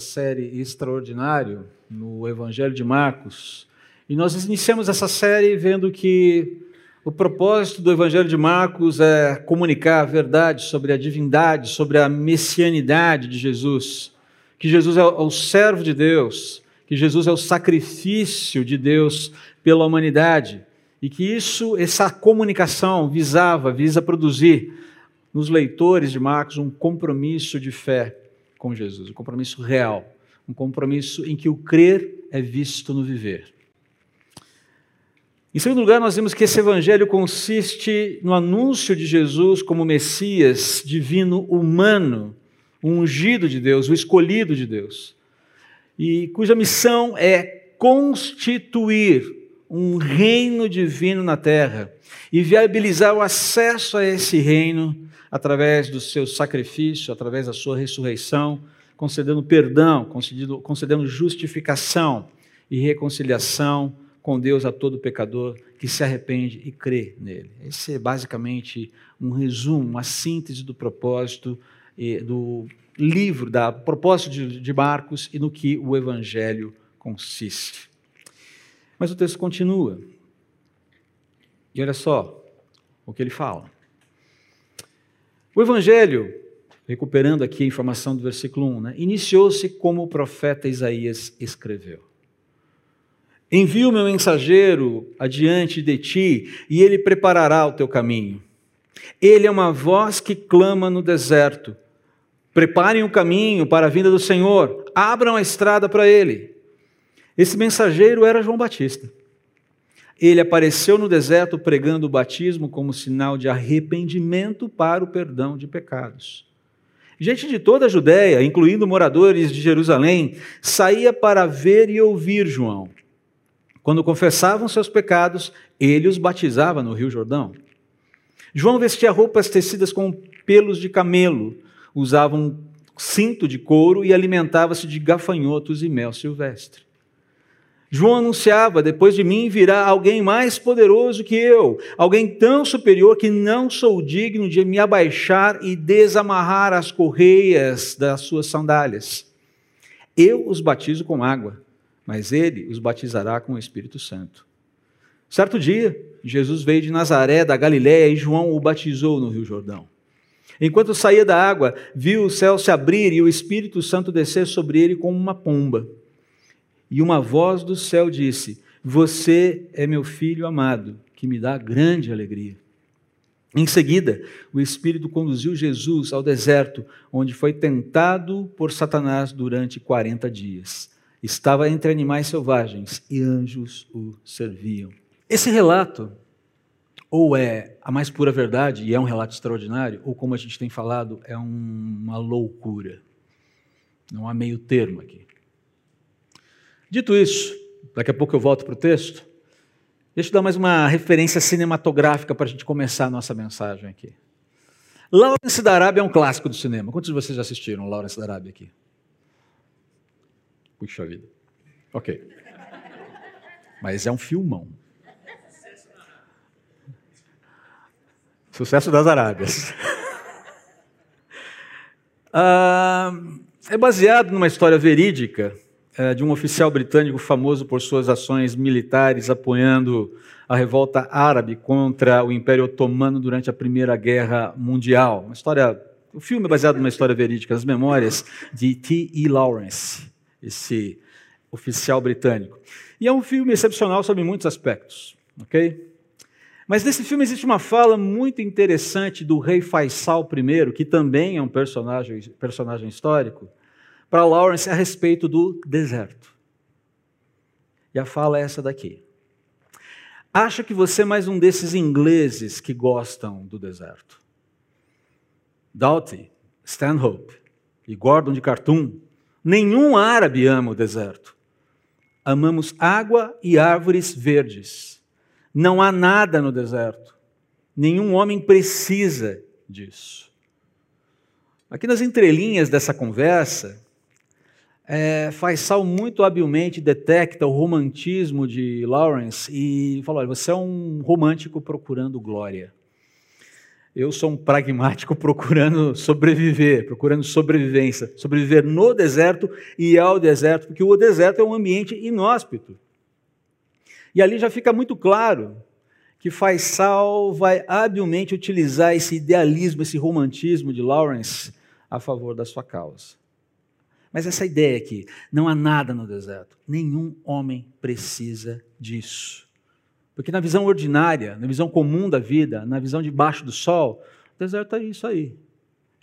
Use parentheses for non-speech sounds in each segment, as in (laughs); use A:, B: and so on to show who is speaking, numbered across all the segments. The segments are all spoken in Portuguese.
A: série Extraordinário no Evangelho de Marcos. E nós iniciamos essa série vendo que o propósito do Evangelho de Marcos é comunicar a verdade sobre a divindade, sobre a messianidade de Jesus. Que Jesus é o servo de Deus, que Jesus é o sacrifício de Deus pela humanidade. E que isso, essa comunicação visava, visa produzir nos leitores de Marcos um compromisso de fé com Jesus, um compromisso real, um compromisso em que o crer é visto no viver. Em segundo lugar, nós vemos que esse evangelho consiste no anúncio de Jesus como Messias divino humano, o ungido de Deus, o escolhido de Deus, e cuja missão é constituir um reino divino na terra e viabilizar o acesso a esse reino através do seu sacrifício, através da sua ressurreição, concedendo perdão, concedendo, concedendo justificação e reconciliação com Deus a todo pecador que se arrepende e crê nele. Esse é basicamente um resumo, uma síntese do propósito do livro, da propósito de Marcos e no que o evangelho consiste. Mas o texto continua. E olha só o que ele fala. O Evangelho, recuperando aqui a informação do versículo 1, né, iniciou-se como o profeta Isaías escreveu. Envio meu mensageiro adiante de ti, e ele preparará o teu caminho. Ele é uma voz que clama no deserto. Preparem o caminho para a vinda do Senhor, abram a estrada para ele. Esse mensageiro era João Batista. Ele apareceu no deserto pregando o batismo como sinal de arrependimento para o perdão de pecados. Gente de toda a Judéia, incluindo moradores de Jerusalém, saía para ver e ouvir João. Quando confessavam seus pecados, ele os batizava no Rio Jordão. João vestia roupas tecidas com pelos de camelo, usava um cinto de couro e alimentava-se de gafanhotos e mel silvestre. João anunciava: depois de mim virá alguém mais poderoso que eu, alguém tão superior que não sou digno de me abaixar e desamarrar as correias das suas sandálias. Eu os batizo com água, mas ele os batizará com o Espírito Santo. Certo dia, Jesus veio de Nazaré, da Galiléia, e João o batizou no Rio Jordão. Enquanto saía da água, viu o céu se abrir e o Espírito Santo descer sobre ele como uma pomba. E uma voz do céu disse: Você é meu filho amado, que me dá grande alegria. Em seguida, o Espírito conduziu Jesus ao deserto, onde foi tentado por Satanás durante 40 dias. Estava entre animais selvagens e anjos o serviam. Esse relato, ou é a mais pura verdade, e é um relato extraordinário, ou como a gente tem falado, é um, uma loucura. Não há meio termo aqui. Dito isso, daqui a pouco eu volto para o texto, deixa eu dar mais uma referência cinematográfica para a gente começar a nossa mensagem aqui. Lawrence da Arábia é um clássico do cinema. Quantos de vocês já assistiram Lawrence da Arábia aqui? Puxa vida. Ok. Mas é um filmão. Sucesso das Arábias. (laughs) ah, é baseado numa história verídica é, de um oficial britânico famoso por suas ações militares apoiando a revolta árabe contra o Império Otomano durante a Primeira Guerra Mundial. Uma história, o filme é baseado numa história verídica, as memórias de T.E. Lawrence, esse oficial britânico. E é um filme excepcional sobre muitos aspectos, ok? Mas nesse filme existe uma fala muito interessante do rei Faisal I, que também é um personagem, personagem histórico, para Lawrence a respeito do deserto. E a fala é essa daqui. Acha que você é mais um desses ingleses que gostam do deserto? Doughty, Stanhope e Gordon de Khartoum, nenhum árabe ama o deserto. Amamos água e árvores verdes. Não há nada no deserto. Nenhum homem precisa disso. Aqui nas entrelinhas dessa conversa, é, Faisal muito habilmente detecta o romantismo de Lawrence e fala: olha, você é um romântico procurando glória. Eu sou um pragmático (laughs) procurando sobreviver, procurando sobrevivência, sobreviver no deserto e ao deserto, porque o deserto é um ambiente inóspito. E ali já fica muito claro que Faisal vai habilmente utilizar esse idealismo, esse romantismo de Lawrence a favor da sua causa. Mas essa ideia aqui, não há nada no deserto. Nenhum homem precisa disso. Porque na visão ordinária, na visão comum da vida, na visão debaixo do sol, o deserto é isso aí.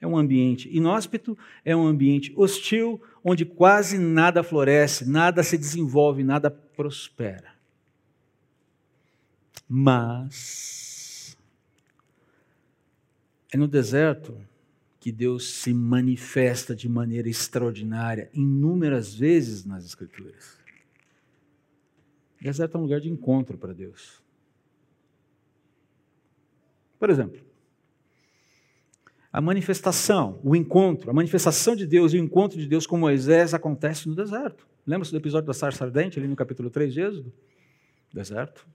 A: É um ambiente inóspito, é um ambiente hostil, onde quase nada floresce, nada se desenvolve, nada prospera. Mas é no deserto que Deus se manifesta de maneira extraordinária, inúmeras vezes nas Escrituras. O deserto é um lugar de encontro para Deus. Por exemplo, a manifestação, o encontro, a manifestação de Deus e o encontro de Deus com Moisés acontece no deserto. Lembra-se do episódio da sarça ardente, ali no capítulo 3 de Êxodo? Deserto.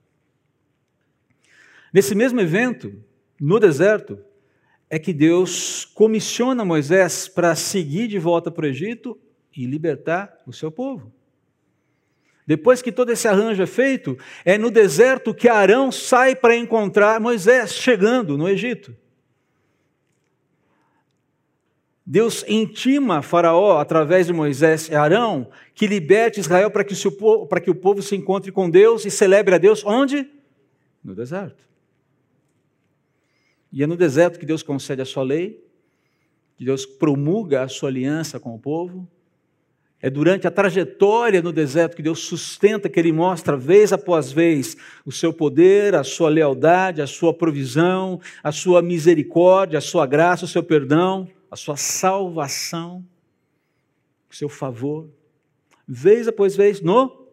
A: Nesse mesmo evento, no deserto, é que Deus comissiona Moisés para seguir de volta para o Egito e libertar o seu povo. Depois que todo esse arranjo é feito, é no deserto que Arão sai para encontrar Moisés chegando no Egito. Deus intima Faraó, através de Moisés e Arão, que liberte Israel para que, o, para que o povo se encontre com Deus e celebre a Deus onde? No deserto. E é no deserto que Deus concede a sua lei, que Deus promulga a sua aliança com o povo, é durante a trajetória no deserto que Deus sustenta, que Ele mostra vez após vez o seu poder, a sua lealdade, a sua provisão, a sua misericórdia, a sua graça, o seu perdão, a sua salvação, o seu favor, vez após vez no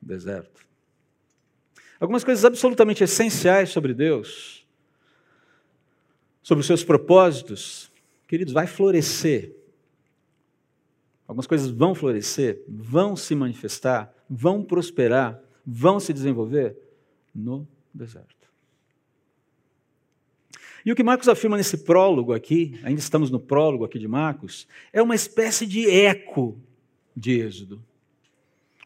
A: deserto. Algumas coisas absolutamente essenciais sobre Deus, sobre os seus propósitos, queridos, vai florescer Algumas coisas vão florescer, vão se manifestar, vão prosperar, vão se desenvolver no deserto. E o que Marcos afirma nesse prólogo aqui, ainda estamos no prólogo aqui de Marcos, é uma espécie de eco de Êxodo.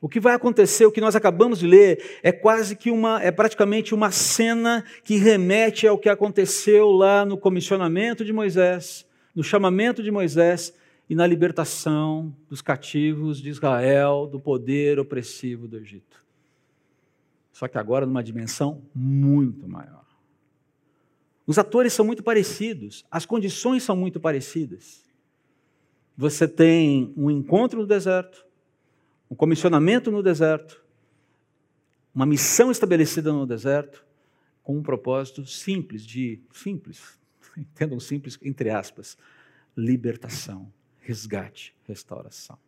A: O que vai acontecer, o que nós acabamos de ler, é quase que uma, é praticamente uma cena que remete ao que aconteceu lá no comissionamento de Moisés, no chamamento de Moisés e na libertação dos cativos de Israel do poder opressivo do Egito. Só que agora numa dimensão muito maior. Os atores são muito parecidos, as condições são muito parecidas. Você tem um encontro no deserto, um comissionamento no deserto, uma missão estabelecida no deserto, com um propósito simples de simples, (laughs) entendam simples entre aspas, libertação resgate, restauração.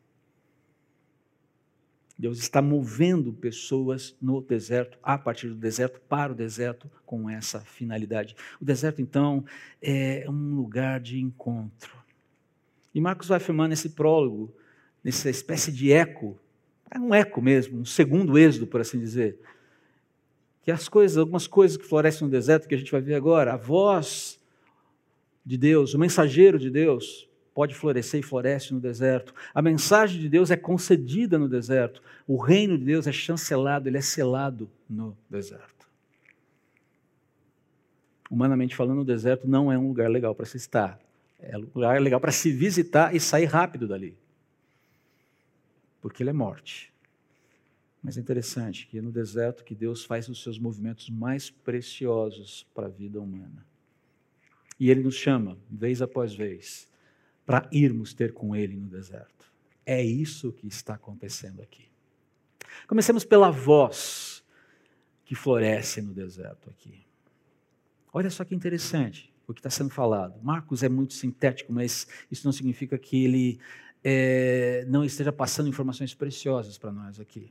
A: Deus está movendo pessoas no deserto, a partir do deserto, para o deserto, com essa finalidade. O deserto, então, é um lugar de encontro. E Marcos vai afirmar nesse prólogo, nessa espécie de eco, é um eco mesmo, um segundo êxodo, por assim dizer, que as coisas, algumas coisas que florescem no deserto, que a gente vai ver agora, a voz de Deus, o mensageiro de Deus, pode florescer e floresce no deserto. A mensagem de Deus é concedida no deserto. O reino de Deus é chancelado, ele é selado no deserto. Humanamente falando, o deserto não é um lugar legal para se estar. É um lugar legal para se visitar e sair rápido dali. Porque ele é morte. Mas é interessante que é no deserto que Deus faz os seus movimentos mais preciosos para a vida humana. E ele nos chama, vez após vez, para irmos ter com Ele no deserto. É isso que está acontecendo aqui. Comecemos pela voz que floresce no deserto aqui. Olha só que interessante o que está sendo falado. Marcos é muito sintético, mas isso não significa que ele é, não esteja passando informações preciosas para nós aqui.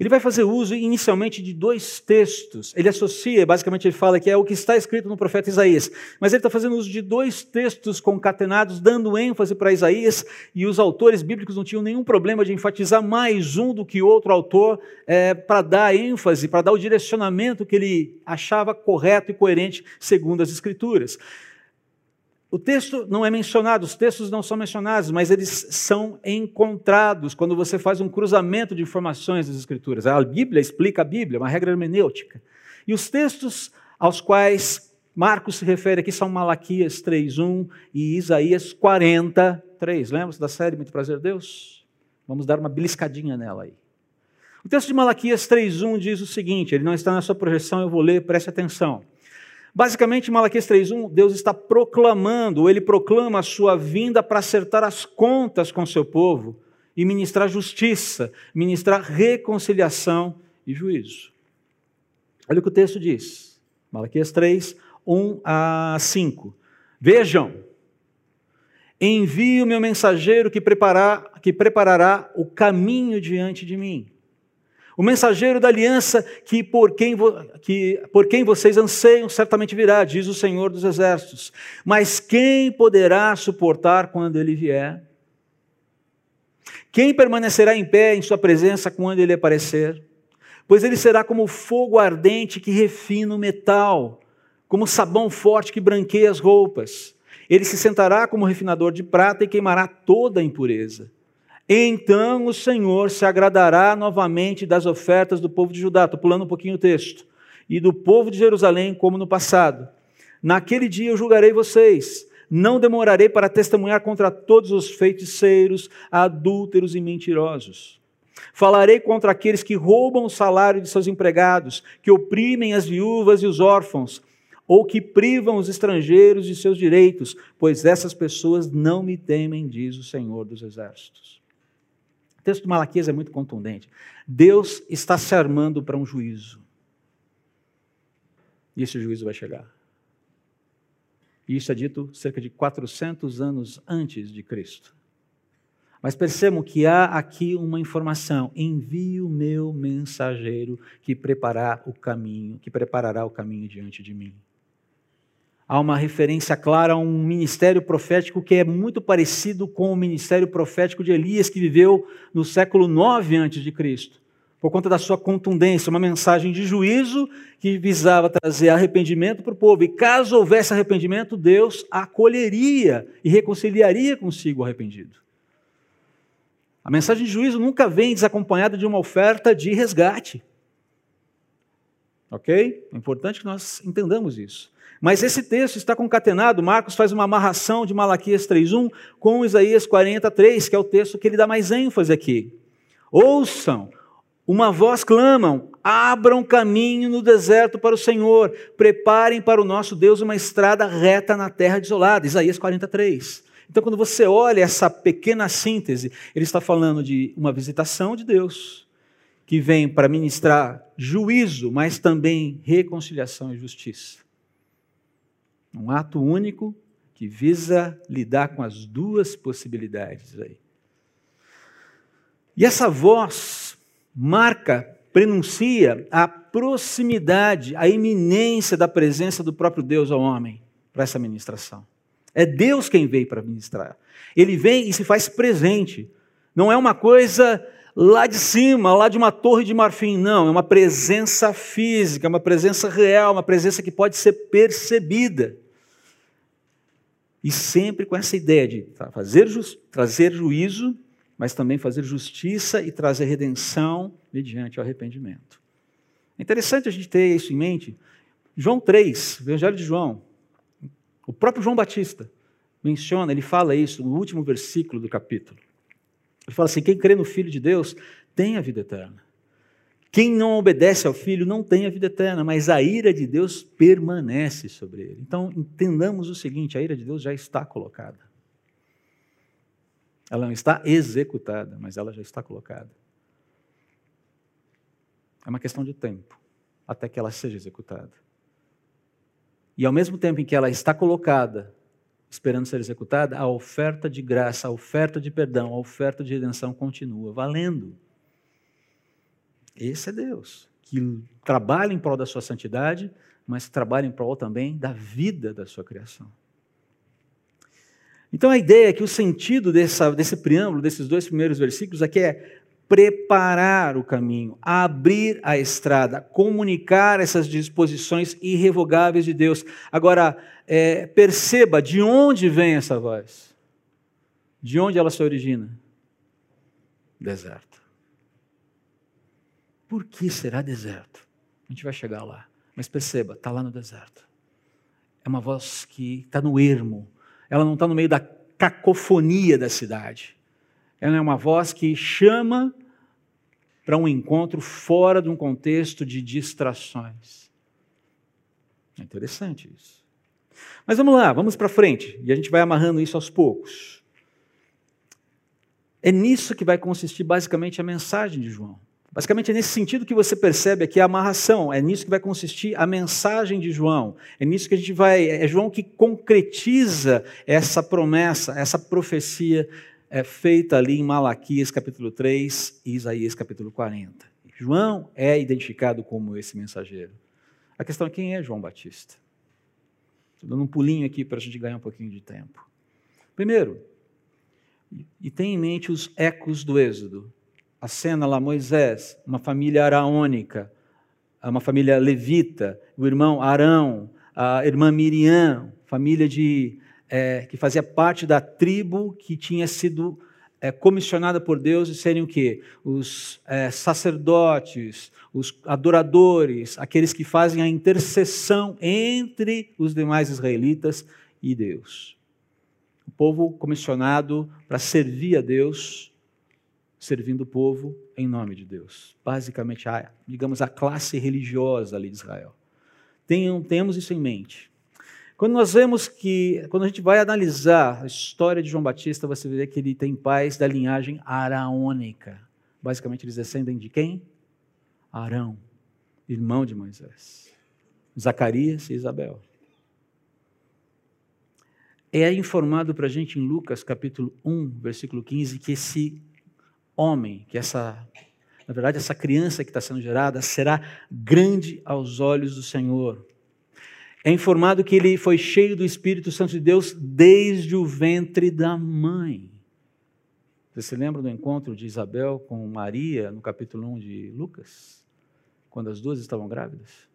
A: Ele vai fazer uso inicialmente de dois textos. Ele associa, basicamente ele fala que é o que está escrito no profeta Isaías. Mas ele está fazendo uso de dois textos concatenados, dando ênfase para Isaías, e os autores bíblicos não tinham nenhum problema de enfatizar mais um do que outro autor é, para dar ênfase, para dar o direcionamento que ele achava correto e coerente segundo as Escrituras. O texto não é mencionado, os textos não são mencionados, mas eles são encontrados quando você faz um cruzamento de informações das Escrituras. A Bíblia explica a Bíblia, uma regra hermenêutica. E os textos aos quais Marcos se refere aqui são Malaquias 3.1 e Isaías 43. Lembra-se da série Muito Prazer Deus? Vamos dar uma beliscadinha nela aí. O texto de Malaquias 3.1 diz o seguinte, ele não está na sua projeção, eu vou ler, preste atenção. Basicamente, Malaquias 3:1, Deus está proclamando, ele proclama a sua vinda para acertar as contas com seu povo e ministrar justiça, ministrar reconciliação e juízo. Olha o que o texto diz. Malaquias 3, 1 a 5. Vejam, envio meu mensageiro que, que preparará o caminho diante de mim. O mensageiro da aliança que por, quem que por quem vocês anseiam certamente virá, diz o Senhor dos Exércitos. Mas quem poderá suportar quando ele vier? Quem permanecerá em pé em sua presença quando ele aparecer? Pois ele será como fogo ardente que refina o metal, como sabão forte que branqueia as roupas. Ele se sentará como refinador de prata e queimará toda a impureza. Então o Senhor se agradará novamente das ofertas do povo de Judá. Estou pulando um pouquinho o texto. E do povo de Jerusalém, como no passado. Naquele dia eu julgarei vocês. Não demorarei para testemunhar contra todos os feiticeiros, adúlteros e mentirosos. Falarei contra aqueles que roubam o salário de seus empregados, que oprimem as viúvas e os órfãos, ou que privam os estrangeiros de seus direitos, pois essas pessoas não me temem, diz o Senhor dos Exércitos texto de Malaquias é muito contundente. Deus está se armando para um juízo. E esse juízo vai chegar. E isso é dito cerca de 400 anos antes de Cristo. Mas percebam que há aqui uma informação: envie o meu mensageiro que preparar o caminho, que preparará o caminho diante de mim há uma referência clara a um ministério profético que é muito parecido com o ministério profético de Elias, que viveu no século 9 a.C., por conta da sua contundência, uma mensagem de juízo que visava trazer arrependimento para o povo. E caso houvesse arrependimento, Deus acolheria e reconciliaria consigo o arrependido. A mensagem de juízo nunca vem desacompanhada de uma oferta de resgate. Ok? É importante que nós entendamos isso. Mas esse texto está concatenado, Marcos faz uma amarração de Malaquias 3:1 com Isaías 43, que é o texto que ele dá mais ênfase aqui. Ouçam, uma voz clamam: abram caminho no deserto para o Senhor, preparem para o nosso Deus uma estrada reta na terra desolada. Isaías 43. Então, quando você olha essa pequena síntese, ele está falando de uma visitação de Deus, que vem para ministrar juízo, mas também reconciliação e justiça. Um ato único que visa lidar com as duas possibilidades aí. E essa voz marca, prenuncia a proximidade, a iminência da presença do próprio Deus ao homem para essa ministração. É Deus quem veio para ministrar. Ele vem e se faz presente. Não é uma coisa lá de cima, lá de uma torre de marfim, não. É uma presença física, uma presença real, uma presença que pode ser percebida. E sempre com essa ideia de fazer, trazer juízo, mas também fazer justiça e trazer redenção mediante o arrependimento. É interessante a gente ter isso em mente. João 3, Evangelho de João, o próprio João Batista menciona, ele fala isso no último versículo do capítulo. Ele fala assim: quem crê no Filho de Deus tem a vida eterna. Quem não obedece ao Filho não tem a vida eterna, mas a ira de Deus permanece sobre ele. Então, entendamos o seguinte: a ira de Deus já está colocada. Ela não está executada, mas ela já está colocada. É uma questão de tempo até que ela seja executada. E ao mesmo tempo em que ela está colocada, esperando ser executada, a oferta de graça, a oferta de perdão, a oferta de redenção continua valendo. Esse é Deus, que trabalha em prol da sua santidade, mas trabalha em prol também da vida da sua criação. Então a ideia é que o sentido dessa, desse preâmbulo, desses dois primeiros versículos, aqui é preparar o caminho, abrir a estrada, comunicar essas disposições irrevogáveis de Deus. Agora, é, perceba de onde vem essa voz. De onde ela se origina? Deserto. Por que será deserto? A gente vai chegar lá. Mas perceba, está lá no deserto. É uma voz que está no ermo. Ela não está no meio da cacofonia da cidade. Ela é uma voz que chama para um encontro fora de um contexto de distrações. É interessante isso. Mas vamos lá, vamos para frente, e a gente vai amarrando isso aos poucos. É nisso que vai consistir basicamente a mensagem de João. Basicamente é nesse sentido que você percebe aqui a amarração, é nisso que vai consistir a mensagem de João. É nisso que a gente vai, é João que concretiza essa promessa, essa profecia é feita ali em Malaquias capítulo 3 e Isaías capítulo 40. João é identificado como esse mensageiro. A questão é quem é João Batista. Estou dando um pulinho aqui para a gente ganhar um pouquinho de tempo. Primeiro, e tem em mente os ecos do Êxodo. A cena lá, Moisés, uma família araônica, uma família levita, o irmão Arão, a irmã Miriam, família de é, que fazia parte da tribo que tinha sido é, comissionada por Deus de serem o quê? Os é, sacerdotes, os adoradores, aqueles que fazem a intercessão entre os demais israelitas e Deus. O povo comissionado para servir a Deus, servindo o povo em nome de Deus. Basicamente, a, digamos, a classe religiosa ali de Israel. Tenham, tenhamos isso em mente. Quando nós vemos que, quando a gente vai analisar a história de João Batista, você vê que ele tem pais da linhagem araônica. Basicamente, eles descendem de quem? Arão, irmão de Moisés. Zacarias e Isabel. É informado para a gente em Lucas capítulo 1, versículo 15, que esse homem, que essa, na verdade, essa criança que está sendo gerada, será grande aos olhos do Senhor é informado que ele foi cheio do Espírito Santo de Deus desde o ventre da mãe. Você se lembra do encontro de Isabel com Maria no capítulo 1 de Lucas? Quando as duas estavam grávidas?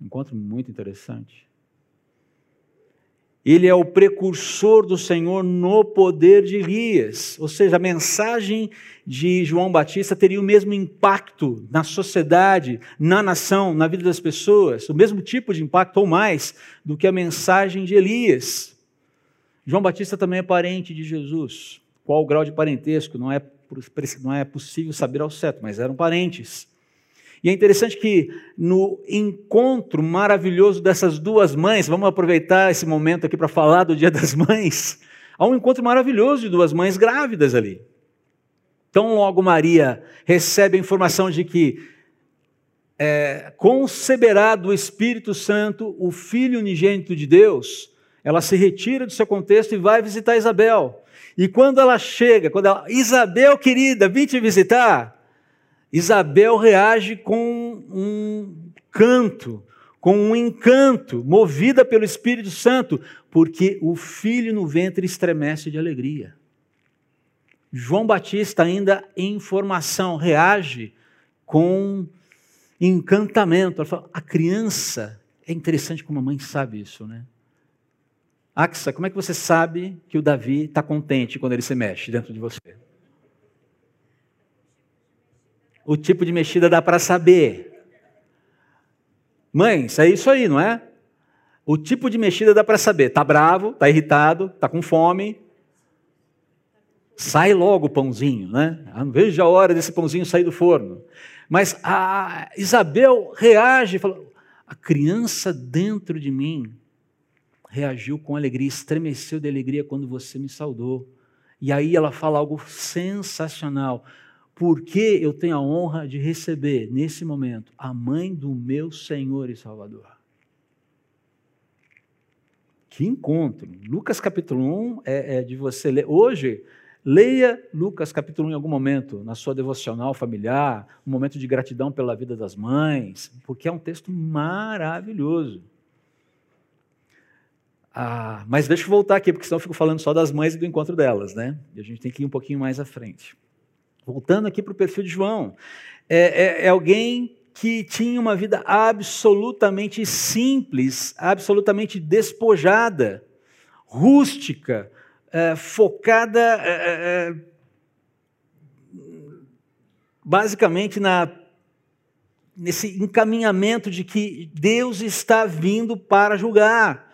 A: Um encontro muito interessante. Ele é o precursor do Senhor no poder de Elias. Ou seja, a mensagem de João Batista teria o mesmo impacto na sociedade, na nação, na vida das pessoas, o mesmo tipo de impacto ou mais do que a mensagem de Elias. João Batista também é parente de Jesus. Qual o grau de parentesco? Não é, não é possível saber ao certo, mas eram parentes. E é interessante que no encontro maravilhoso dessas duas mães, vamos aproveitar esse momento aqui para falar do Dia das Mães, há um encontro maravilhoso de duas mães grávidas ali. Então, logo Maria recebe a informação de que é, conceberá do Espírito Santo o Filho unigênito de Deus, ela se retira do seu contexto e vai visitar Isabel. E quando ela chega, quando ela, Isabel querida, vim te visitar, Isabel reage com um canto, com um encanto, movida pelo Espírito Santo, porque o filho no ventre estremece de alegria. João Batista, ainda em formação, reage com encantamento. Ela fala, a criança, é interessante como a mãe sabe isso, né? Axa, como é que você sabe que o Davi está contente quando ele se mexe dentro de você? O tipo de mexida dá para saber. Mães, é isso aí, não é? O tipo de mexida dá para saber. Tá bravo, tá irritado, tá com fome. Sai logo o pãozinho, né? Não vejo a hora desse pãozinho sair do forno. Mas a Isabel reage, fala: a criança dentro de mim reagiu com alegria, estremeceu de alegria quando você me saudou. E aí ela fala algo sensacional porque eu tenho a honra de receber, nesse momento, a mãe do meu Senhor e Salvador. Que encontro! Lucas capítulo 1 é, é de você ler. Hoje, Leia Lucas capítulo 1 em algum momento, na sua devocional familiar, um momento de gratidão pela vida das mães, porque é um texto maravilhoso. Ah, mas deixa eu voltar aqui, porque senão eu fico falando só das mães e do encontro delas, né? E a gente tem que ir um pouquinho mais à frente. Voltando aqui para o perfil de João, é, é, é alguém que tinha uma vida absolutamente simples, absolutamente despojada, rústica, é, focada é, é, é basicamente na, nesse encaminhamento de que Deus está vindo para julgar.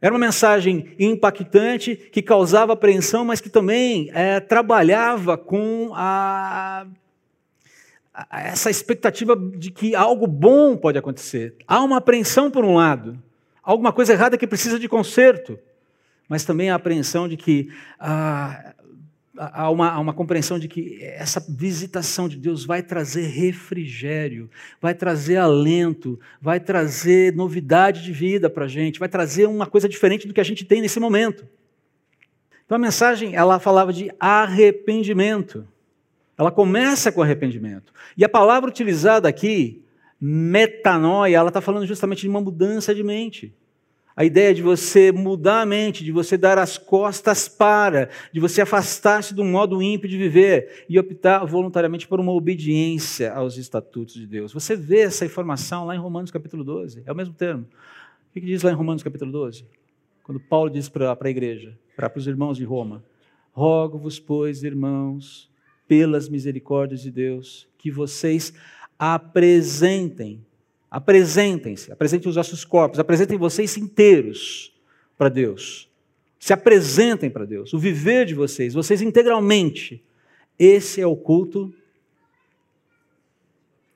A: Era uma mensagem impactante, que causava apreensão, mas que também é, trabalhava com a, a, essa expectativa de que algo bom pode acontecer. Há uma apreensão por um lado, alguma coisa errada que precisa de conserto, mas também a apreensão de que ah, há uma, há uma compreensão de que essa visitação de Deus vai trazer refrigério, vai trazer alento, vai trazer novidade de vida para a gente, vai trazer uma coisa diferente do que a gente tem nesse momento. Então a mensagem, ela falava de arrependimento. Ela começa com arrependimento. E a palavra utilizada aqui, metanoia, ela está falando justamente de uma mudança de mente. A ideia de você mudar a mente, de você dar as costas para, de você afastar-se do modo ímpio de viver e optar voluntariamente por uma obediência aos estatutos de Deus. Você vê essa informação lá em Romanos capítulo 12, é o mesmo termo. O que diz lá em Romanos capítulo 12? Quando Paulo diz para a igreja, para os irmãos de Roma: Rogo-vos, pois, irmãos, pelas misericórdias de Deus, que vocês apresentem Apresentem-se, apresentem os vossos corpos, apresentem vocês inteiros para Deus. Se apresentem para Deus, o viver de vocês, vocês integralmente. Esse é o culto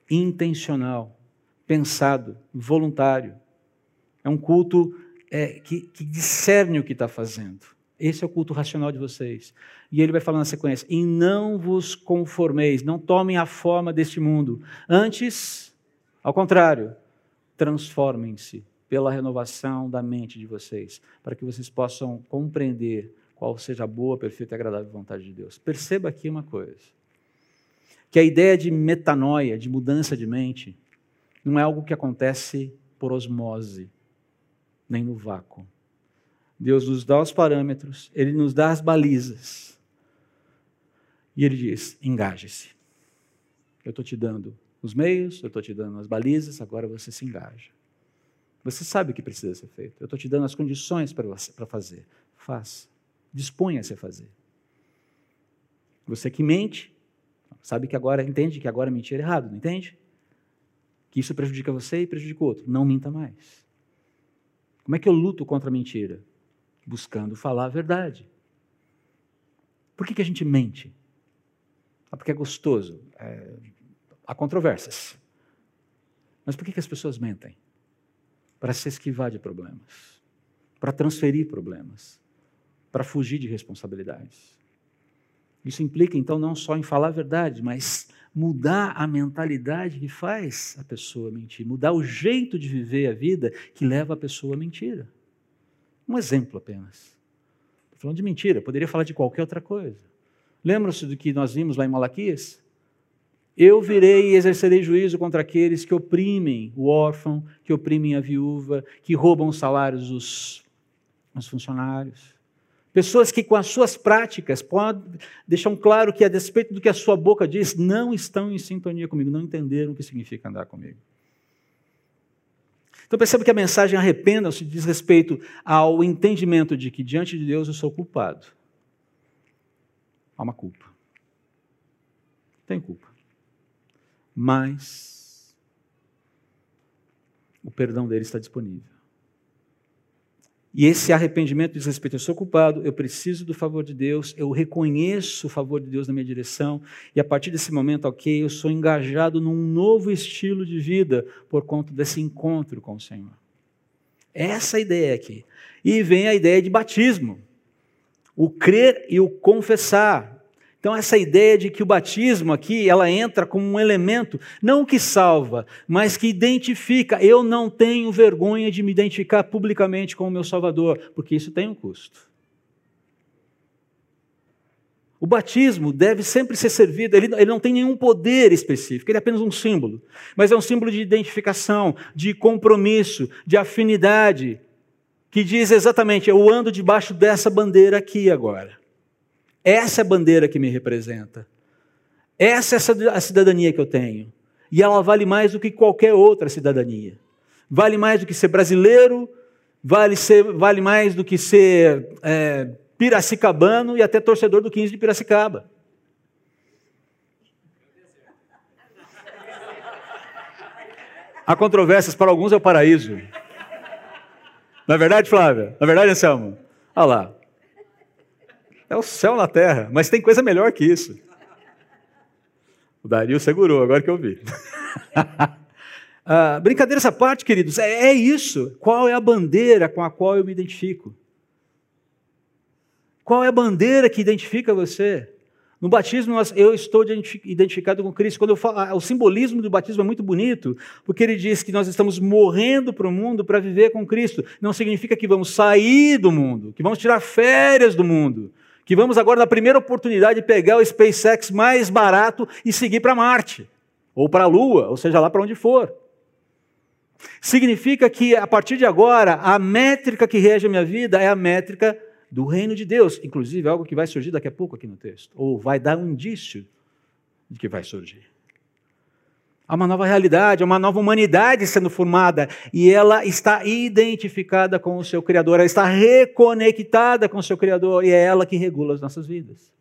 A: intencional, pensado, voluntário. É um culto é, que, que discerne o que está fazendo. Esse é o culto racional de vocês. E ele vai falar na sequência: e não vos conformeis, não tomem a forma deste mundo. Antes, ao contrário, transformem-se pela renovação da mente de vocês, para que vocês possam compreender qual seja a boa, perfeita e agradável vontade de Deus. Perceba aqui uma coisa: que a ideia de metanoia, de mudança de mente, não é algo que acontece por osmose, nem no vácuo. Deus nos dá os parâmetros, Ele nos dá as balizas. E Ele diz: engaje-se. Eu estou te dando os meios, eu estou te dando as balizas, agora você se engaja. Você sabe o que precisa ser feito. Eu estou te dando as condições para fazer. Faça. Disponha-se a fazer. Você que mente, sabe que agora, entende que agora mentir é errado, não entende? Que isso prejudica você e prejudica o outro. Não minta mais. Como é que eu luto contra a mentira? Buscando falar a verdade. Por que, que a gente mente? Ah, porque é gostoso. É, Há controvérsias. Mas por que, que as pessoas mentem? Para se esquivar de problemas, para transferir problemas, para fugir de responsabilidades. Isso implica, então, não só em falar a verdade, mas mudar a mentalidade que faz a pessoa mentir, mudar o jeito de viver a vida que leva a pessoa à mentira. Um exemplo apenas. Estou falando de mentira, poderia falar de qualquer outra coisa. Lembram-se do que nós vimos lá em Malaquias? Eu virei e exercerei juízo contra aqueles que oprimem o órfão, que oprimem a viúva, que roubam os salários dos, dos funcionários. Pessoas que, com as suas práticas, podem, deixam claro que, a despeito do que a sua boca diz, não estão em sintonia comigo, não entenderam o que significa andar comigo. Então perceba que a mensagem arrependa-se diz respeito ao entendimento de que diante de Deus eu sou culpado. Há uma culpa. Tem culpa mas o perdão dele está disponível. E esse arrependimento diz respeito, eu sou culpado, eu preciso do favor de Deus, eu reconheço o favor de Deus na minha direção, e a partir desse momento, ok, eu sou engajado num novo estilo de vida por conta desse encontro com o Senhor. Essa é ideia aqui. E vem a ideia de batismo. O crer e o confessar. Então essa ideia de que o batismo aqui, ela entra como um elemento, não que salva, mas que identifica, eu não tenho vergonha de me identificar publicamente com o meu Salvador, porque isso tem um custo. O batismo deve sempre ser servido, ele, ele, não tem nenhum poder específico, ele é apenas um símbolo. Mas é um símbolo de identificação, de compromisso, de afinidade, que diz exatamente: eu ando debaixo dessa bandeira aqui agora. Essa é a bandeira que me representa. Essa é a cidadania que eu tenho. E ela vale mais do que qualquer outra cidadania. Vale mais do que ser brasileiro, vale, ser, vale mais do que ser é, piracicabano e até torcedor do 15 de Piracicaba. Há controvérsias, para alguns é o paraíso. Na é verdade, Flávia? Na verdade, Anselmo? Olha lá. É o céu na terra, mas tem coisa melhor que isso. O Dario segurou, agora que eu vi. (laughs) ah, brincadeira essa parte, queridos, é, é isso. Qual é a bandeira com a qual eu me identifico? Qual é a bandeira que identifica você? No batismo, eu estou identificado com Cristo. Quando eu falo, ah, o simbolismo do batismo é muito bonito, porque ele diz que nós estamos morrendo para o mundo para viver com Cristo. Não significa que vamos sair do mundo, que vamos tirar férias do mundo, que vamos agora, na primeira oportunidade, pegar o SpaceX mais barato e seguir para Marte, ou para a Lua, ou seja lá para onde for. Significa que, a partir de agora, a métrica que rege a minha vida é a métrica do reino de Deus, inclusive algo que vai surgir daqui a pouco aqui no texto, ou vai dar um indício de que vai surgir. Há uma nova realidade, há uma nova humanidade sendo formada. E ela está identificada com o seu Criador, ela está reconectada com o seu Criador. E é ela que regula as nossas vidas.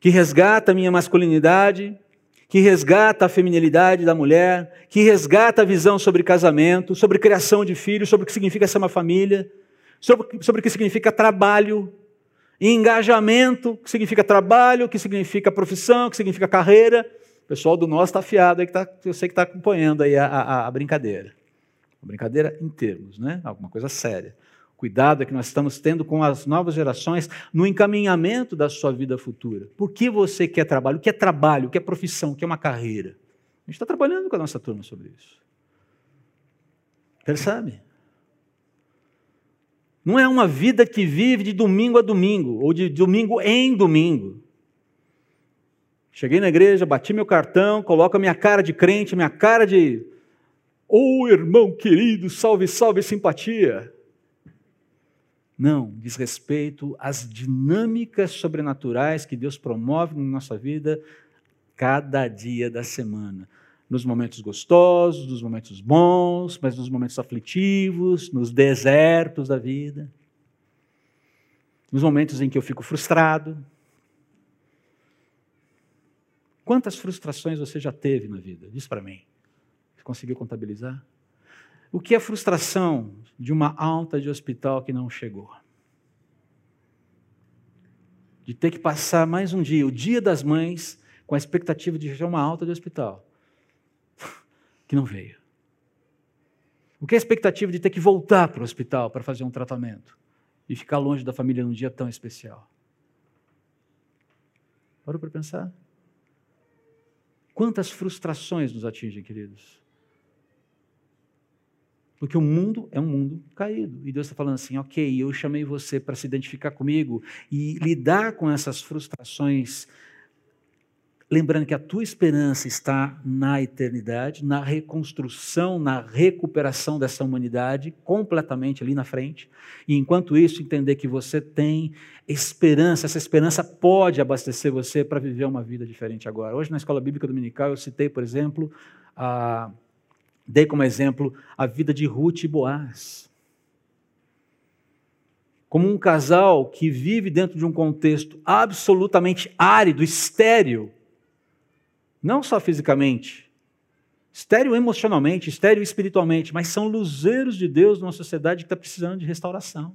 A: Que resgata a minha masculinidade, que resgata a feminilidade da mulher, que resgata a visão sobre casamento, sobre criação de filhos, sobre o que significa ser uma família sobre, sobre o que significa trabalho, engajamento, que significa trabalho, que significa profissão, que significa carreira. O pessoal do nosso está afiado aí, que tá, eu sei que está acompanhando aí a, a, a brincadeira. A brincadeira em termos, né? Alguma coisa séria. Cuidado é que nós estamos tendo com as novas gerações no encaminhamento da sua vida futura. Por que você quer trabalho? O que é trabalho? O que é profissão? O que é uma carreira? A gente está trabalhando com a nossa turma sobre isso. Percebe? Não é uma vida que vive de domingo a domingo, ou de domingo em domingo. Cheguei na igreja, bati meu cartão, coloco a minha cara de crente, minha cara de. Ô oh, irmão querido, salve, salve, simpatia. Não, diz respeito às dinâmicas sobrenaturais que Deus promove na nossa vida cada dia da semana nos momentos gostosos, nos momentos bons, mas nos momentos aflitivos, nos desertos da vida, nos momentos em que eu fico frustrado. Quantas frustrações você já teve na vida? Diz para mim. Você conseguiu contabilizar? O que é frustração de uma alta de hospital que não chegou? De ter que passar mais um dia, o dia das mães, com a expectativa de chegar uma alta de hospital que não veio? O que é a expectativa de ter que voltar para o hospital para fazer um tratamento e ficar longe da família num dia tão especial? Parou para pensar? Quantas frustrações nos atingem, queridos? Porque o mundo é um mundo caído. E Deus está falando assim: ok, eu chamei você para se identificar comigo e lidar com essas frustrações lembrando que a tua esperança está na eternidade, na reconstrução, na recuperação dessa humanidade, completamente ali na frente. E enquanto isso, entender que você tem esperança, essa esperança pode abastecer você para viver uma vida diferente agora. Hoje, na escola bíblica dominical, eu citei, por exemplo, a, dei como exemplo a vida de Ruth e Boaz. Como um casal que vive dentro de um contexto absolutamente árido, estéril, não só fisicamente, estéreo emocionalmente, estéreo espiritualmente, mas são luzeiros de Deus numa sociedade que está precisando de restauração.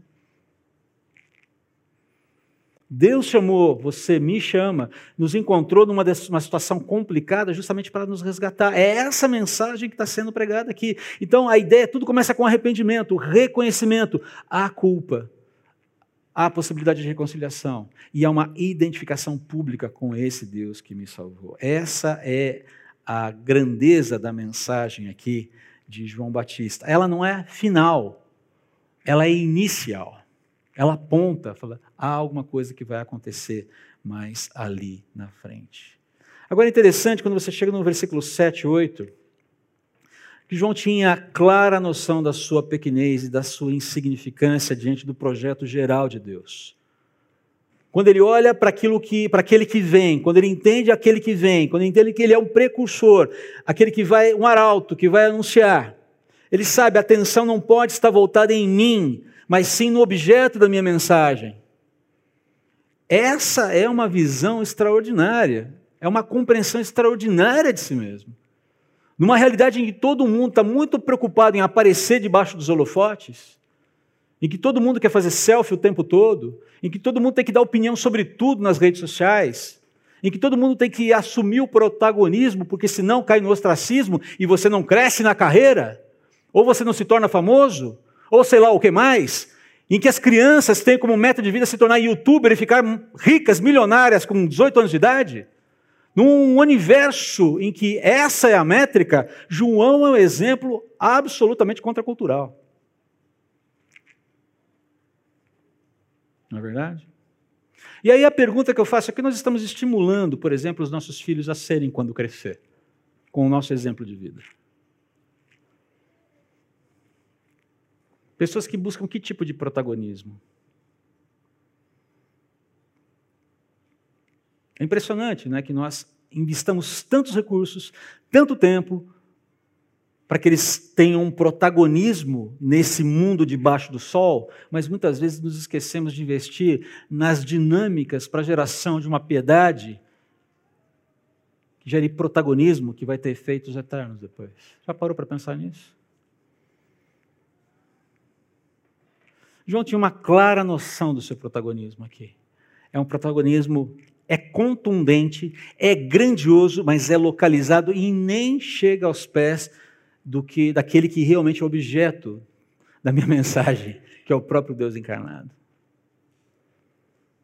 A: Deus chamou, você me chama, nos encontrou numa uma situação complicada justamente para nos resgatar. É essa mensagem que está sendo pregada aqui. Então a ideia, tudo começa com arrependimento, reconhecimento, a culpa há possibilidade de reconciliação e há uma identificação pública com esse Deus que me salvou. Essa é a grandeza da mensagem aqui de João Batista. Ela não é final, ela é inicial. Ela aponta, fala, há alguma coisa que vai acontecer mais ali na frente. Agora é interessante quando você chega no versículo 7, 8, que João tinha clara noção da sua pequenez e da sua insignificância diante do projeto geral de Deus. Quando ele olha para aquilo que, para aquele que vem, quando ele entende aquele que vem, quando ele entende que ele é um precursor, aquele que vai, um arauto que vai anunciar, ele sabe a atenção não pode estar voltada em mim, mas sim no objeto da minha mensagem. Essa é uma visão extraordinária, é uma compreensão extraordinária de si mesmo. Numa realidade em que todo mundo está muito preocupado em aparecer debaixo dos holofotes, em que todo mundo quer fazer selfie o tempo todo, em que todo mundo tem que dar opinião sobre tudo nas redes sociais, em que todo mundo tem que assumir o protagonismo, porque senão cai no ostracismo e você não cresce na carreira, ou você não se torna famoso, ou sei lá o que mais, em que as crianças têm como meta de vida se tornar youtuber e ficar ricas, milionárias com 18 anos de idade. Num universo em que essa é a métrica, João é um exemplo absolutamente contracultural. Não é verdade? E aí a pergunta que eu faço é que nós estamos estimulando, por exemplo, os nossos filhos a serem quando crescer, com o nosso exemplo de vida. Pessoas que buscam que tipo de protagonismo? É impressionante né, que nós investamos tantos recursos, tanto tempo, para que eles tenham um protagonismo nesse mundo debaixo do sol, mas muitas vezes nos esquecemos de investir nas dinâmicas para a geração de uma piedade que gere protagonismo que vai ter efeitos eternos depois. Já parou para pensar nisso? João tinha uma clara noção do seu protagonismo aqui. É um protagonismo é contundente, é grandioso, mas é localizado e nem chega aos pés do que daquele que realmente é objeto da minha (laughs) mensagem, que é o próprio Deus encarnado.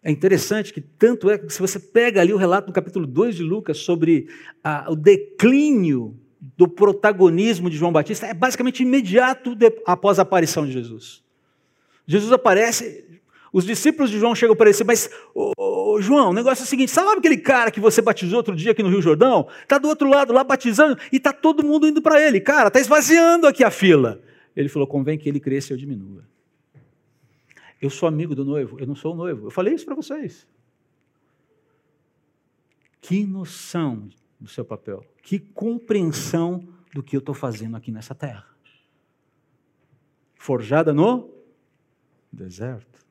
A: É interessante que tanto é que se você pega ali o relato do capítulo 2 de Lucas sobre a, o declínio do protagonismo de João Batista, é basicamente imediato de, após a aparição de Jesus. Jesus aparece, os discípulos de João chegam para ele e mas ô, ô, João, o negócio é o seguinte, sabe aquele cara que você batizou outro dia aqui no Rio Jordão? Está do outro lado lá batizando e está todo mundo indo para ele. Cara, está esvaziando aqui a fila. Ele falou, convém que ele cresça e eu diminua. Eu sou amigo do noivo, eu não sou o noivo. Eu falei isso para vocês. Que noção do seu papel, que compreensão do que eu estou fazendo aqui nessa terra. Forjada no deserto.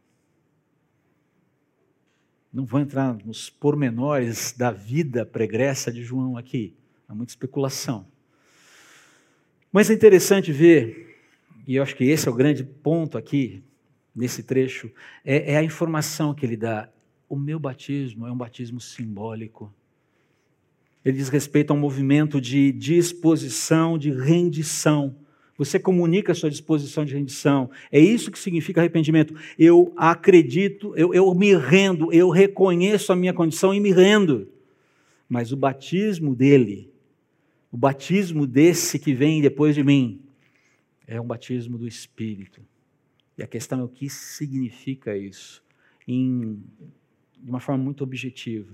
A: Não vou entrar nos pormenores da vida pregressa de João aqui, há muita especulação. Mas é interessante ver, e eu acho que esse é o grande ponto aqui, nesse trecho, é, é a informação que ele dá. O meu batismo é um batismo simbólico. Ele diz respeito a um movimento de disposição, de rendição você comunica a sua disposição de rendição. É isso que significa arrependimento. Eu acredito, eu, eu me rendo, eu reconheço a minha condição e me rendo. Mas o batismo dele, o batismo desse que vem depois de mim, é um batismo do Espírito. E a questão é o que significa isso, em, de uma forma muito objetiva.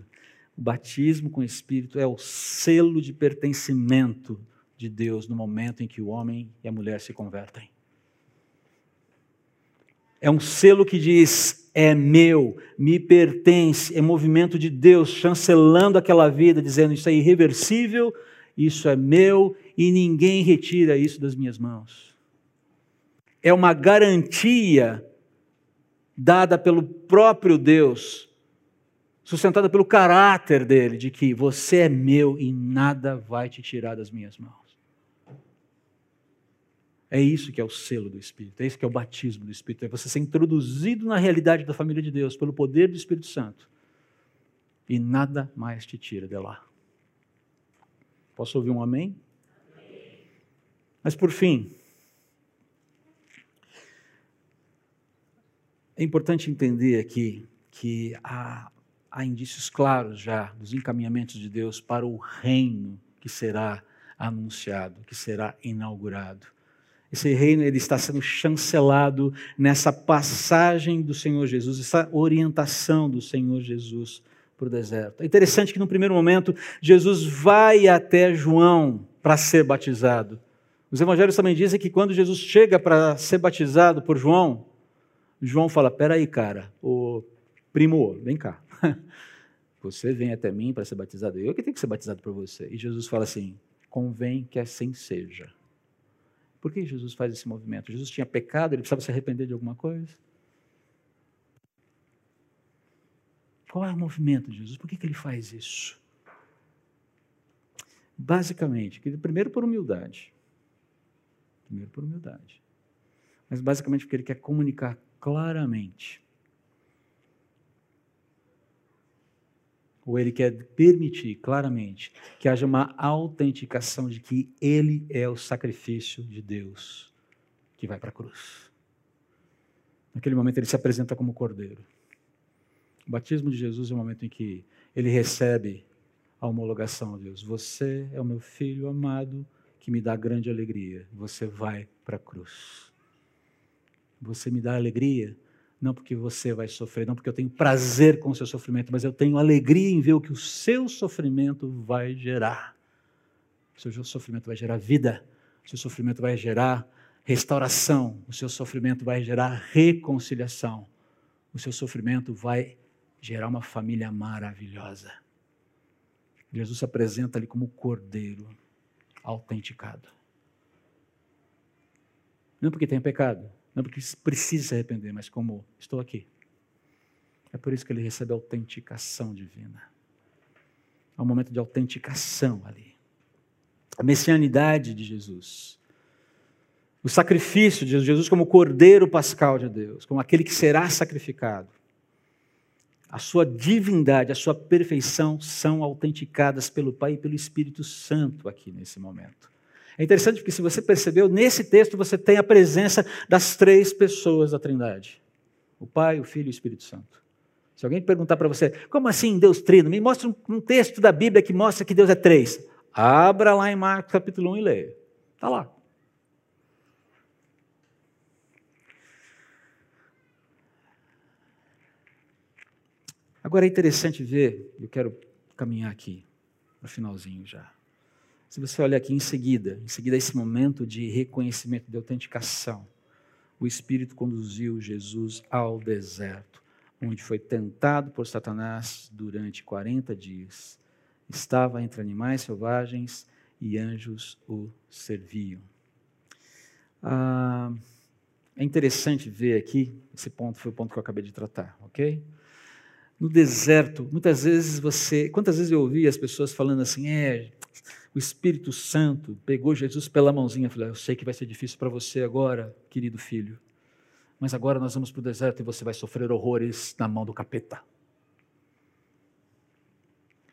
A: O batismo com o Espírito é o selo de pertencimento de Deus no momento em que o homem e a mulher se convertem. É um selo que diz: é meu, me pertence, é movimento de Deus chancelando aquela vida, dizendo: isso é irreversível, isso é meu e ninguém retira isso das minhas mãos. É uma garantia dada pelo próprio Deus, sustentada pelo caráter dele, de que você é meu e nada vai te tirar das minhas mãos. É isso que é o selo do Espírito, é isso que é o batismo do Espírito, é você ser introduzido na realidade da família de Deus pelo poder do Espírito Santo e nada mais te tira de lá. Posso ouvir um amém? amém. Mas por fim, é importante entender aqui que há, há indícios claros já dos encaminhamentos de Deus para o reino que será anunciado, que será inaugurado Esse reino ele está sendo chancelado nessa passagem do Senhor Jesus, essa orientação do Senhor Jesus para o deserto. É interessante que no primeiro momento Jesus vai até João para ser batizado. Os evangelhos também dizem que quando Jesus chega para ser batizado por João, João fala: Peraí, cara, o primo, vem cá. (laughs) Você vem até mim para ser batizado, eu que tenho que ser batizado por você. E Jesus fala assim: convém que assim seja. Por que Jesus faz esse movimento? Jesus tinha pecado, ele precisava se arrepender de alguma coisa? Qual é o movimento de Jesus? Por que, que ele faz isso? Basicamente, primeiro por humildade. Primeiro por humildade. Mas basicamente porque ele quer comunicar claramente ou ele quer permitir claramente que haja uma autenticação de que ele é o sacrifício de Deus que vai para a cruz. Naquele momento ele se apresenta como cordeiro. O batismo de Jesus é o momento em que ele recebe a homologação a Deus. Você é o meu filho amado que me dá grande alegria. Você vai para a cruz. Você me dá alegria não porque você vai sofrer, não porque eu tenho prazer com o seu sofrimento, mas eu tenho alegria em ver o que o seu sofrimento vai gerar. O seu sofrimento vai gerar vida, o seu sofrimento vai gerar restauração, o seu sofrimento vai gerar reconciliação, o seu sofrimento vai gerar uma família maravilhosa. Jesus se apresenta ali como cordeiro autenticado. Não porque tem pecado, não porque precisa se arrepender, mas como estou aqui. É por isso que ele recebe a autenticação divina. Há um momento de autenticação ali. A messianidade de Jesus. O sacrifício de Jesus como cordeiro pascal de Deus, como aquele que será sacrificado. A sua divindade, a sua perfeição são autenticadas pelo Pai e pelo Espírito Santo aqui nesse momento. É interessante porque, se você percebeu, nesse texto você tem a presença das três pessoas da Trindade: o Pai, o Filho e o Espírito Santo. Se alguém perguntar para você, como assim Deus trino? Me mostra um, texto da Bíblia que mostra que Deus é três. Abra lá em Marcos capítulo 1 e leia. Está lá. Agora é interessante ver, eu quero caminhar aqui, no finalzinho já. Se você olhar aqui em seguida, em seguida esse momento de reconhecimento, de autenticação, o Espírito conduziu Jesus ao deserto, onde foi tentado por Satanás durante 40 dias. Estava entre animais selvagens e anjos o serviam. Ah, é interessante ver aqui, esse ponto foi o ponto que eu acabei de tratar, ok? No deserto, muitas vezes você. Quantas vezes eu ouvi as pessoas falando assim, é, o Espírito Santo pegou Jesus pela mãozinha e falou: Eu sei que vai ser difícil para você agora, querido filho, mas agora nós vamos para o deserto e você vai sofrer horrores na mão do capeta.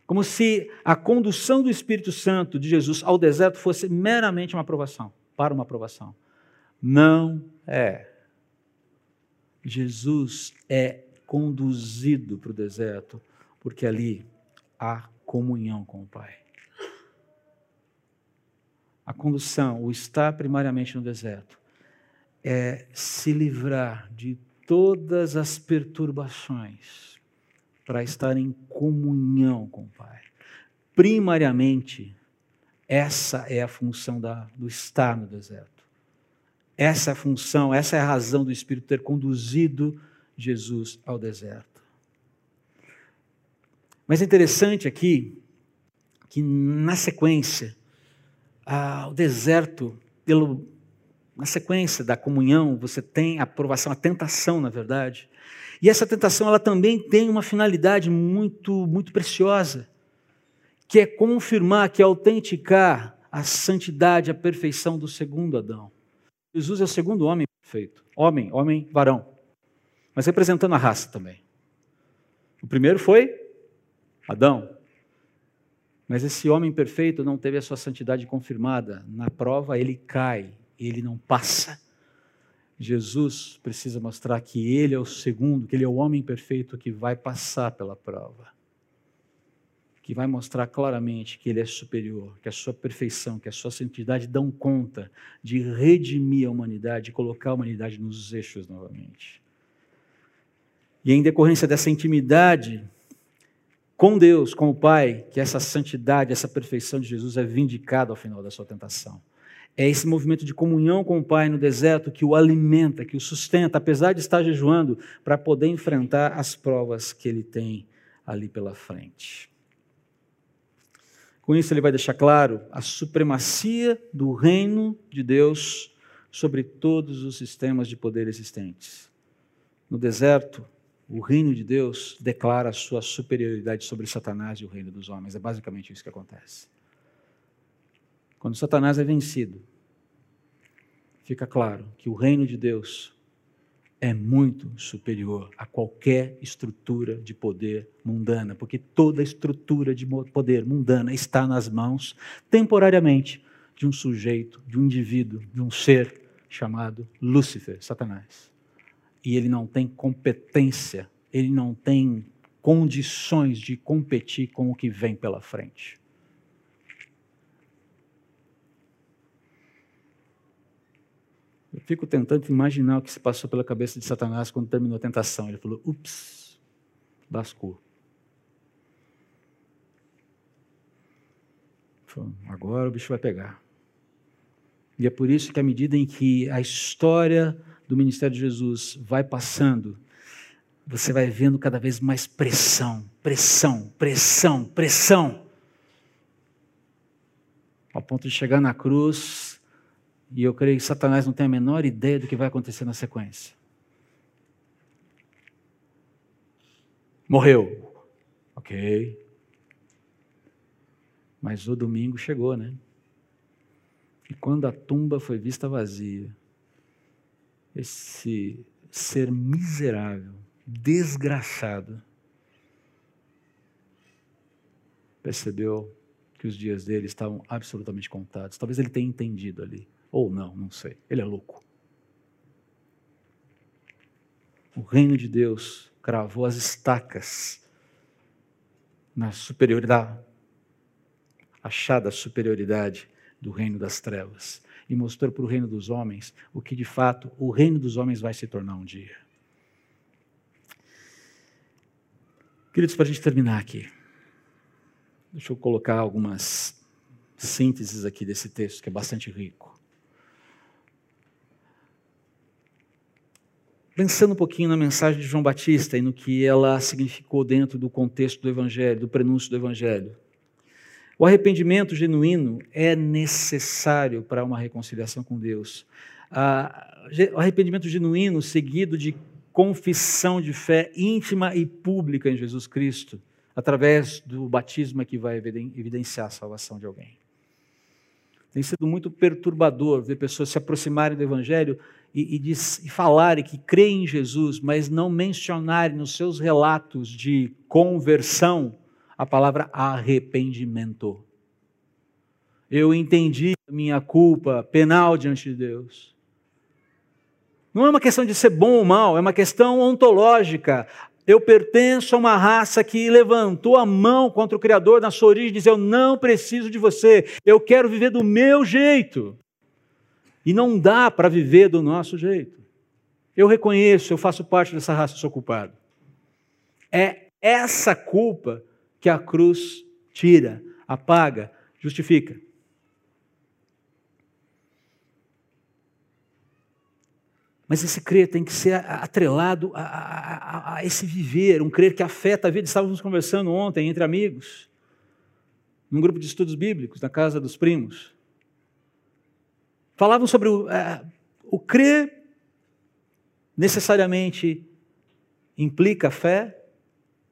A: Como se a condução do Espírito Santo de Jesus ao deserto fosse meramente uma aprovação, para uma aprovação. Não é. Jesus é conduzido para o deserto, porque ali há comunhão com o Pai a condução, o estar primariamente no deserto, é se livrar de todas as perturbações para estar em comunhão com o Pai. Primariamente, essa é a função da, do estar no deserto. Essa é a função, essa é a razão do Espírito ter conduzido Jesus ao deserto. Mas é interessante aqui que, na sequência, ah, o deserto, pelo, na sequência da comunhão, você tem a aprovação, a tentação, na verdade. E essa tentação ela também tem uma finalidade muito, muito preciosa, que é confirmar, que é autenticar a santidade, a perfeição do segundo Adão. Jesus é o segundo homem perfeito. Homem, homem, varão. Mas representando a raça também. O primeiro foi Adão. Mas esse homem perfeito não teve a sua santidade confirmada. Na prova, ele cai, ele não passa. Jesus precisa mostrar que ele é o segundo, que ele é o homem perfeito que vai passar pela prova. que vai mostrar claramente que ele é superior, que a sua perfeição, que a sua santidade dão conta de redimir a humanidade, de colocar a humanidade nos eixos novamente. E em decorrência dessa intimidade com Deus, com o Pai, que essa santidade, essa perfeição de Jesus é vindicada ao final da sua tentação. É esse movimento de comunhão com o Pai no deserto que o alimenta, que o sustenta, apesar de estar jejuando, para poder enfrentar as provas que ele tem ali pela frente. Com isso, ele vai deixar claro a supremacia do reino de Deus sobre todos os sistemas de poder existentes. No deserto, o reino de Deus declara a sua superioridade sobre Satanás e o reino dos homens. É basicamente isso que acontece. Quando Satanás é vencido, fica claro que o reino de Deus é muito superior a qualquer estrutura de poder mundana, porque toda estrutura de poder mundana está nas mãos, temporariamente, de um sujeito, de um indivíduo, de um ser chamado Lúcifer, Satanás. E ele não tem competência, ele não tem condições de competir com o que vem pela frente. Eu fico tentando imaginar o que se passou pela cabeça de Satanás quando terminou a tentação. Ele falou: ups, lascou. Agora o bicho vai pegar. E é por isso que, à medida em que a história do ministério de Jesus vai passando, você vai vendo cada vez mais pressão, pressão, pressão, pressão. Ao ponto de chegar na cruz e eu creio que Satanás não tem a menor ideia do que vai acontecer na sequência. Morreu. Ok. Mas o domingo chegou, né? E quando a tumba foi vista vazia, esse ser miserável, desgraçado, percebeu que os dias dele estavam absolutamente contados. Talvez ele tenha entendido ali. Ou não, não sei. Ele é louco. O reino de Deus cravou as estacas na superioridade, achada superioridade do reino das trevas e mostrou para o reino dos homens o que de fato o reino dos homens vai se tornar um dia. Queridos, para a gente terminar aqui, deixa eu colocar algumas sínteses aqui desse texto que é bastante rico. pensando um pouquinho na mensagem de João Batista e no que ela significou dentro do contexto do Evangelho, do prenúncio do Evangelho. O arrependimento genuíno é necessário para uma reconciliação com Deus. o arrependimento genuíno, seguido de confissão de fé íntima e pública em Jesus Cristo, através do batismo que vai evidenciar a salvação de alguém. Tem sido muito perturbador ver pessoas se aproximarem do Evangelho e, e, diz, e falarem que creem em Jesus, mas não mencionarem nos seus relatos de conversão a palavra arrependimento. Eu entendi a minha culpa penal diante de Deus. Não é uma questão de ser bom ou mal, é uma questão ontológica. Eu pertenço a uma raça que levantou a mão contra o Criador na sua origem e diz: Eu não preciso de você, eu quero viver do meu jeito. E não dá para viver do nosso jeito. Eu reconheço, eu faço parte dessa raça, sou culpado. É essa culpa que a cruz tira, apaga, justifica. Mas esse crer tem que ser atrelado a, a, a, esse viver, um crer que afeta a vida. Estávamos conversando ontem entre amigos, num grupo de estudos bíblicos, na casa dos primos falavam sobre o, é, o crer necessariamente implica fé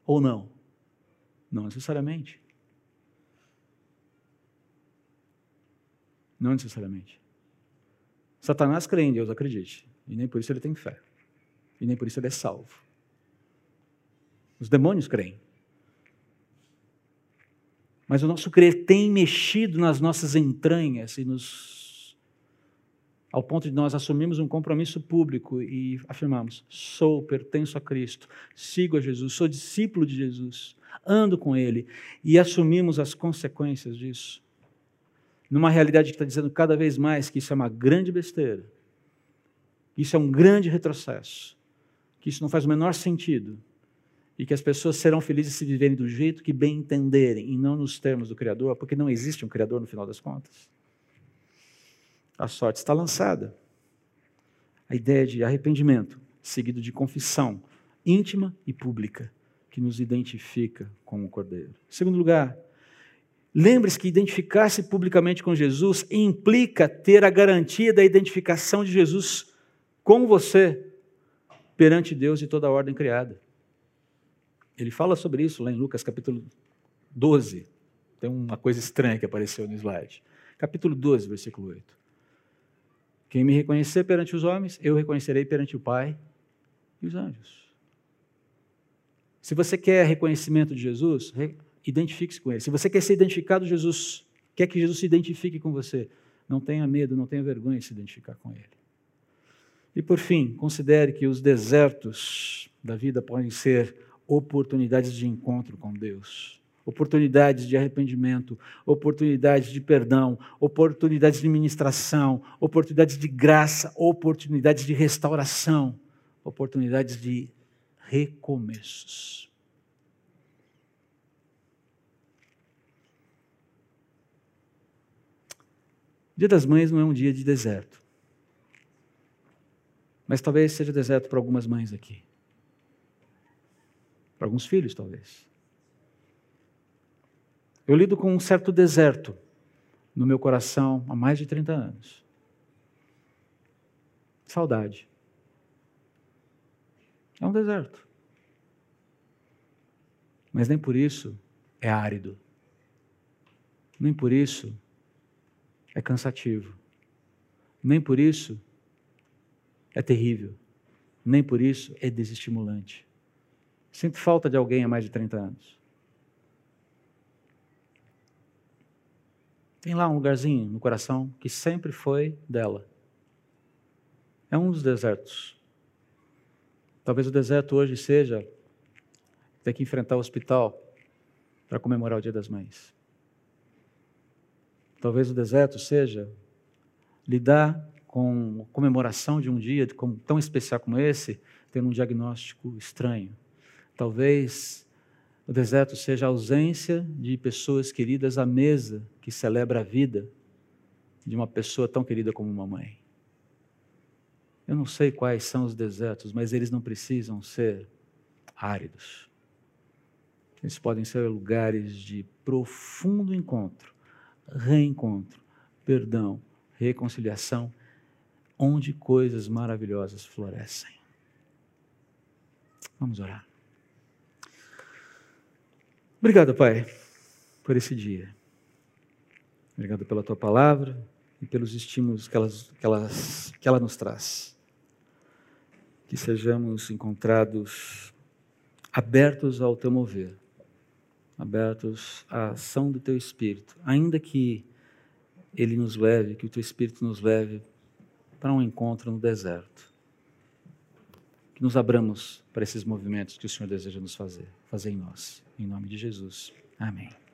A: ou não? Não necessariamente. Não necessariamente. Satanás crê em Deus, acredite. E nem por isso ele tem fé. E nem por isso ele é salvo. Os demônios creem. Mas o nosso crer tem mexido nas nossas entranhas e nos ao ponto de nós assumirmos um compromisso público e afirmarmos: sou, pertenço a Cristo, sigo a Jesus, sou discípulo de Jesus, ando com Ele e assumimos as consequências disso. Numa realidade que está dizendo cada vez mais que isso é uma grande besteira, que isso é um grande retrocesso, que isso não faz o menor sentido e que as pessoas serão felizes se viverem do jeito que bem entenderem e não nos termos do Criador, porque não existe um Criador no final das contas. A sorte está lançada. A ideia de arrependimento, seguido de confissão íntima e pública, que nos identifica como Cordeiro. Segundo lugar, lembre-se que identificar-se publicamente com Jesus implica ter a garantia da identificação de Jesus com você perante Deus e toda a ordem criada. Ele fala sobre isso lá em Lucas capítulo 12. Tem uma coisa estranha que apareceu no slide. Capítulo 12, versículo 8. Quem me reconhecer perante os homens, eu reconhecerei perante o Pai e os anjos. Se você quer reconhecimento de Jesus, identifique-se com Ele. Se você quer ser identificado Jesus, quer que Jesus se identifique com você, não tenha medo, não tenha vergonha de se identificar com Ele. E por fim, considere que os desertos da vida podem ser oportunidades de encontro com Deus, oportunidades de arrependimento, oportunidades de perdão, oportunidades de ministração, oportunidades de graça, oportunidades de restauração, oportunidades de recomeços. Dia das Mães não é um dia de deserto. Mas talvez seja deserto para algumas mães aqui. Para alguns filhos, talvez. Eu lido com um certo deserto no meu coração há mais de 30 anos. Saudade. É um deserto. Mas nem por isso é árido. Nem por isso é cansativo. Nem por isso é terrível. Nem por isso é desestimulante. Sinto falta de alguém há mais de 30 anos. Tem lá um lugarzinho no coração que sempre foi dela. É um dos desertos. Talvez o deserto hoje seja ter que enfrentar o hospital para comemorar o Dia das Mães. Talvez o deserto seja lidar com a comemoração de um dia tão especial como esse, tendo um diagnóstico estranho. Talvez o deserto seja a ausência de pessoas queridas à mesa que celebra a vida de uma pessoa tão querida como uma mãe. Eu não sei quais são os desertos, mas eles não precisam ser áridos. Eles podem ser lugares de profundo encontro, reencontro, perdão, reconciliação, onde coisas maravilhosas florescem. Vamos orar. Obrigado, Pai, por esse dia. Obrigado pela tua palavra e pelos estímulos que, elas, que, elas, que ela nos traz. Que sejamos encontrados abertos ao teu mover, abertos à ação do teu Espírito, ainda que ele nos leve, que o teu Espírito nos leve para um encontro no deserto. Que nos abramos para esses movimentos que o Senhor deseja nos fazer, fazer em nós. Em nome de Jesus. Amém.